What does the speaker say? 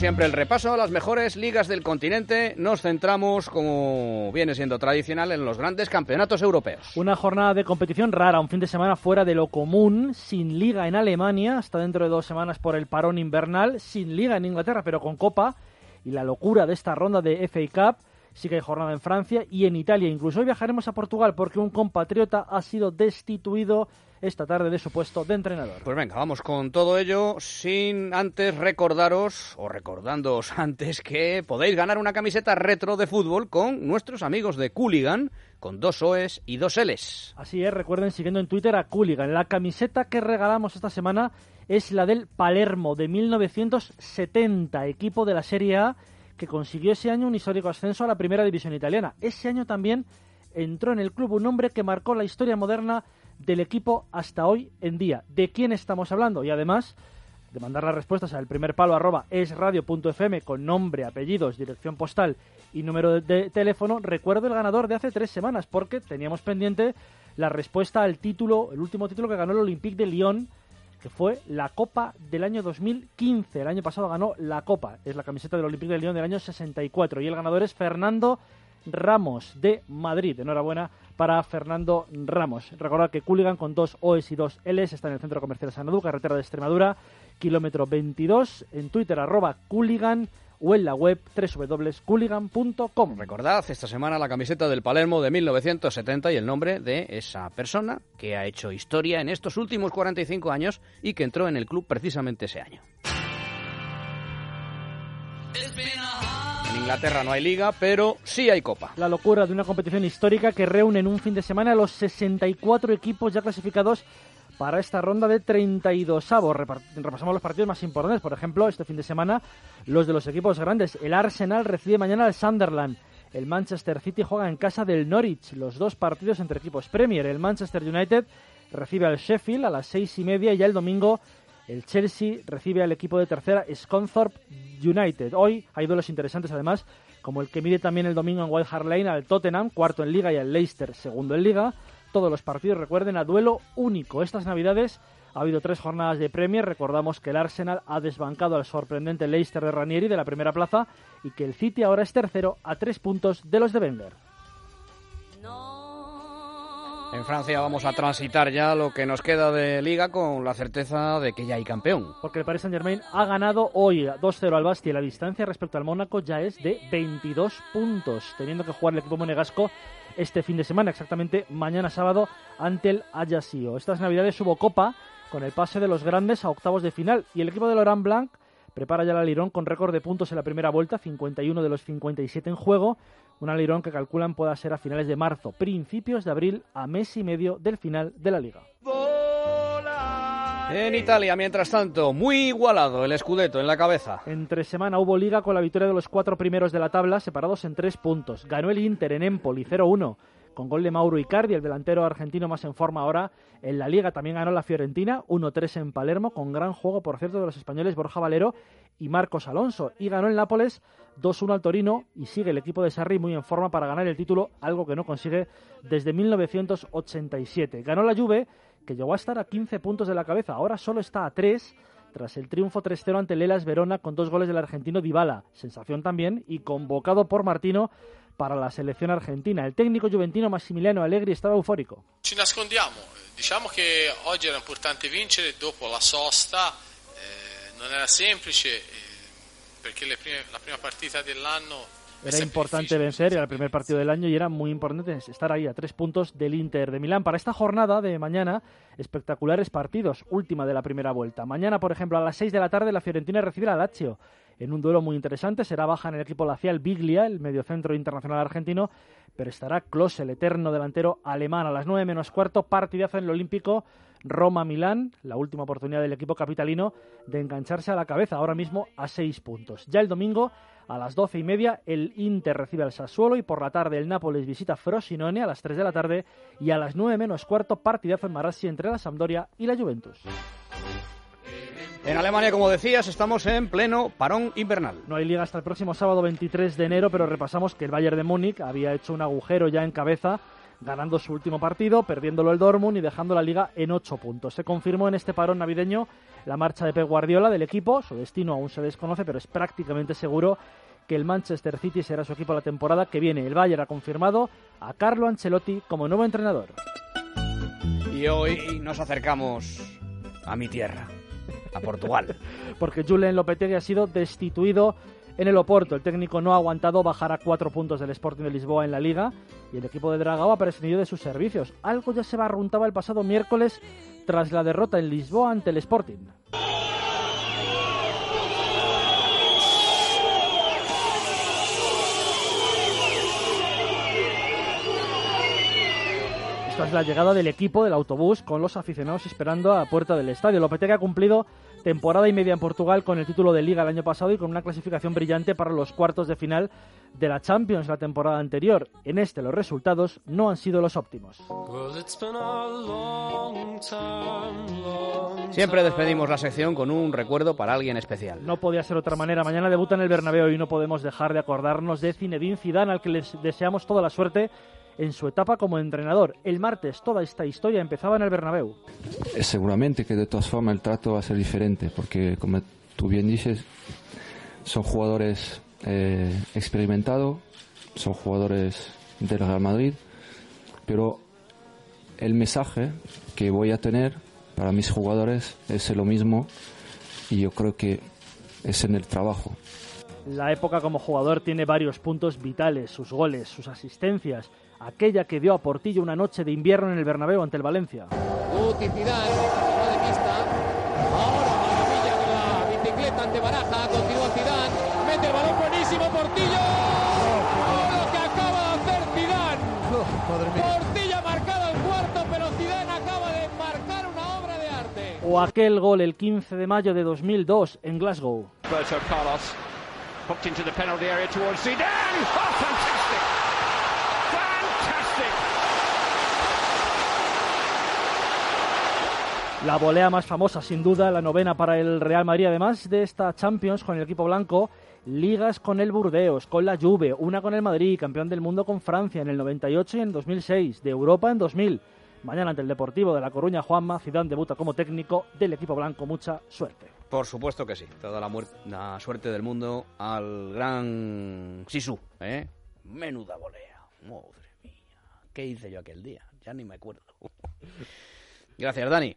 siempre, el repaso a las mejores ligas del continente. Nos centramos, como viene siendo tradicional, en los grandes campeonatos europeos. Una jornada de competición rara, un fin de semana fuera de lo común, sin liga en Alemania, hasta dentro de dos semanas por el parón invernal, sin liga en Inglaterra, pero con copa. Y la locura de esta ronda de FA Cup. Sí que hay jornada en Francia y en Italia. Incluso hoy viajaremos a Portugal porque un compatriota ha sido destituido esta tarde de su puesto de entrenador. Pues venga, vamos con todo ello sin antes recordaros o recordándoos antes que podéis ganar una camiseta retro de fútbol con nuestros amigos de Cooligan con dos OEs y dos Ls. Así es, recuerden siguiendo en Twitter a Cooligan. La camiseta que regalamos esta semana es la del Palermo de 1970, equipo de la Serie A que consiguió ese año un histórico ascenso a la primera división italiana. Ese año también entró en el club un hombre que marcó la historia moderna del equipo hasta hoy en día. ¿De quién estamos hablando? Y además de mandar las respuestas al primer palo arroba esradio.fm con nombre, apellidos, dirección postal y número de, teléfono, recuerdo el ganador de hace tres semanas porque teníamos pendiente la respuesta al título, el último título que ganó el Olympique de Lyon, que fue la Copa del año 2015. El año pasado ganó la Copa, es la camiseta del Olympique de Lyon del año 64 y el ganador es Fernando Ramos de Madrid. Enhorabuena para Fernando Ramos. Recordad que Cooligan con dos OS y dos Ls está en el Centro Comercial Sanadú, carretera de Extremadura, kilómetro 22, en Twitter arroba Cooligan o en la web www.cooligan.com. Recordad esta semana la camiseta del Palermo de 1970 y el nombre de esa persona que ha hecho historia en estos últimos 45 años y que entró en el club precisamente ese año. Inglaterra no hay liga, pero sí hay copa. La locura de una competición histórica que reúne en un fin de semana a los 64 equipos ya clasificados para esta ronda de 32 avos. Repasamos los partidos más importantes. Por ejemplo, este fin de semana, los de los equipos grandes. El Arsenal recibe mañana al Sunderland. El Manchester City juega en casa del Norwich. Los dos partidos entre equipos Premier. El Manchester United recibe al Sheffield a las seis y media y ya el domingo el Chelsea recibe al equipo de tercera Scunthorpe United. Hoy hay duelos interesantes además, como el que mide también el domingo en White Hart Lane al Tottenham, cuarto en Liga, y al Leicester, segundo en Liga. Todos los partidos, recuerden, a duelo único. Estas Navidades ha habido tres jornadas de Premier. Recordamos que el Arsenal ha desbancado al sorprendente Leicester de Ranieri de la primera plaza y que el City ahora es tercero a tres puntos de los de Wenger. En Francia vamos a transitar ya lo que nos queda de liga con la certeza de que ya hay campeón. Porque el Paris Saint-Germain ha ganado hoy 2-0 al Bastia. La distancia respecto al Mónaco ya es de 22 puntos, teniendo que jugar el equipo monegasco este fin de semana, exactamente mañana sábado, ante el Ajaccio. Estas navidades hubo copa con el pase de los grandes a octavos de final y el equipo de Laurent Blanc prepara ya la Lirón con récord de puntos en la primera vuelta, 51 de los 57 en juego, una Lirón que calculan pueda ser a finales de marzo, principios de abril, a mes y medio del final de la liga. En Italia, mientras tanto, muy igualado el Scudetto en la cabeza. Entre semana hubo liga con la victoria de los cuatro primeros de la tabla, separados en tres puntos. Ganó el Inter en Empoli 0-1 con gol de Mauro Icardi, el delantero argentino más en forma ahora en la liga. También ganó la Fiorentina 1-3 en Palermo, con gran juego, por cierto, de los españoles Borja Valero y Marcos Alonso. Y ganó el Nápoles 2-1 al Torino y sigue el equipo de Sarri muy en forma para ganar el título, algo que no consigue desde 1987. Ganó la Juve, que llegó a estar a 15 puntos de la cabeza, ahora solo está a 3 tras el triunfo 3-0 ante Lelas Verona con dos goles del argentino Dybala, sensación también, y convocado por Martino para la selección argentina. El técnico juventino Massimiliano Allegri estaba eufórico. Ci nascondiamo, diciamo che oggi era importante vincere dopo la sosta, eh, non era semplice eh, perché prime, la prima partita dell'anno era importante vencer, era el primer partido del año y era muy importante estar ahí a tres puntos del Inter de Milán. Para esta jornada de mañana, espectaculares partidos, última de la primera vuelta. Mañana, por ejemplo, a las seis de la tarde, la Fiorentina recibe a Lazio en un duelo muy interesante. Será baja en el equipo lacial Biglia, el mediocentro internacional argentino, pero estará Klose, el eterno delantero alemán. A las nueve menos cuarto, partidazo en el Olímpico Roma-Milán, la última oportunidad del equipo capitalino de engancharse a la cabeza, ahora mismo a seis puntos. Ya el domingo a las doce y media el Inter recibe al Sassuolo y por la tarde el Nápoles visita Frosinone a las tres de la tarde y a las nueve menos cuarto partidazo en Marassi entre la Sampdoria y la Juventus. En Alemania, como decías, estamos en pleno parón invernal. No hay liga hasta el próximo sábado 23 de enero, pero repasamos que el Bayern de Múnich había hecho un agujero ya en cabeza ganando su último partido, perdiéndolo el Dortmund y dejando la liga en 8 puntos. Se confirmó en este parón navideño la marcha de Pep Guardiola del equipo, su destino aún se desconoce, pero es prácticamente seguro que el Manchester City será su equipo la temporada que viene. El Bayern ha confirmado a Carlo Ancelotti como nuevo entrenador. Y hoy nos acercamos a mi tierra, a Portugal. Porque Julen Lopetegui ha sido destituido en el Oporto. El técnico no ha aguantado bajar a cuatro puntos del Sporting de Lisboa en la Liga y el equipo de Dragao ha prescindido de sus servicios. Algo ya se barruntaba el pasado miércoles tras la derrota en Lisboa ante el Sporting. Es la llegada del equipo del autobús con los aficionados esperando a la puerta del estadio. Lopetegui ha cumplido temporada y media en Portugal con el título de Liga el año pasado y con una clasificación brillante para los cuartos de final de la Champions la temporada anterior. En este los resultados no han sido los óptimos. Siempre despedimos la sección con un recuerdo para alguien especial. No podía ser otra manera. Mañana debuta en el Bernabéu y no podemos dejar de acordarnos de Zinedine Zidane al que les deseamos toda la suerte en su etapa como entrenador. El martes toda esta historia empezaba en el Bernabéu. Seguramente que de todas formas el trato va a ser diferente, porque como tú bien dices, son jugadores eh, experimentados, son jugadores del Real Madrid, pero el mensaje que voy a tener para mis jugadores es lo mismo y yo creo que es en el trabajo. La época como jugador tiene varios puntos vitales, sus goles, sus asistencias, aquella que dio a Portillo una noche de invierno en el Bernabéu ante el Valencia. Guti Zidane, de pista. Ahora maravilla con la bicicleta ante Baraja, continúa Zidane, mete el balón buenísimo Portillo. ¡Oh, lo que acaba de hacer Zidane! Portillo ha marcado el cuarto, pero Zidane acaba de marcar una obra de arte. O aquel gol el 15 de mayo de 2002 en Glasgow. Roberto Carlos Oh! La volea más famosa, sin duda, la novena para el Real Madrid. Además de esta Champions con el equipo blanco, ligas con el Burdeos, con la Juve, una con el Madrid, campeón del mundo con Francia en el 98 y en 2006, de Europa en 2000. Mañana ante el Deportivo de La Coruña, Juanma Zidane debuta como técnico del equipo blanco. Mucha suerte. Por supuesto que sí. Toda la, la suerte del mundo al gran Sisu. ¿eh? Menuda volea. Madre mía. ¿Qué hice yo aquel día? Ya ni me acuerdo. Gracias, Dani.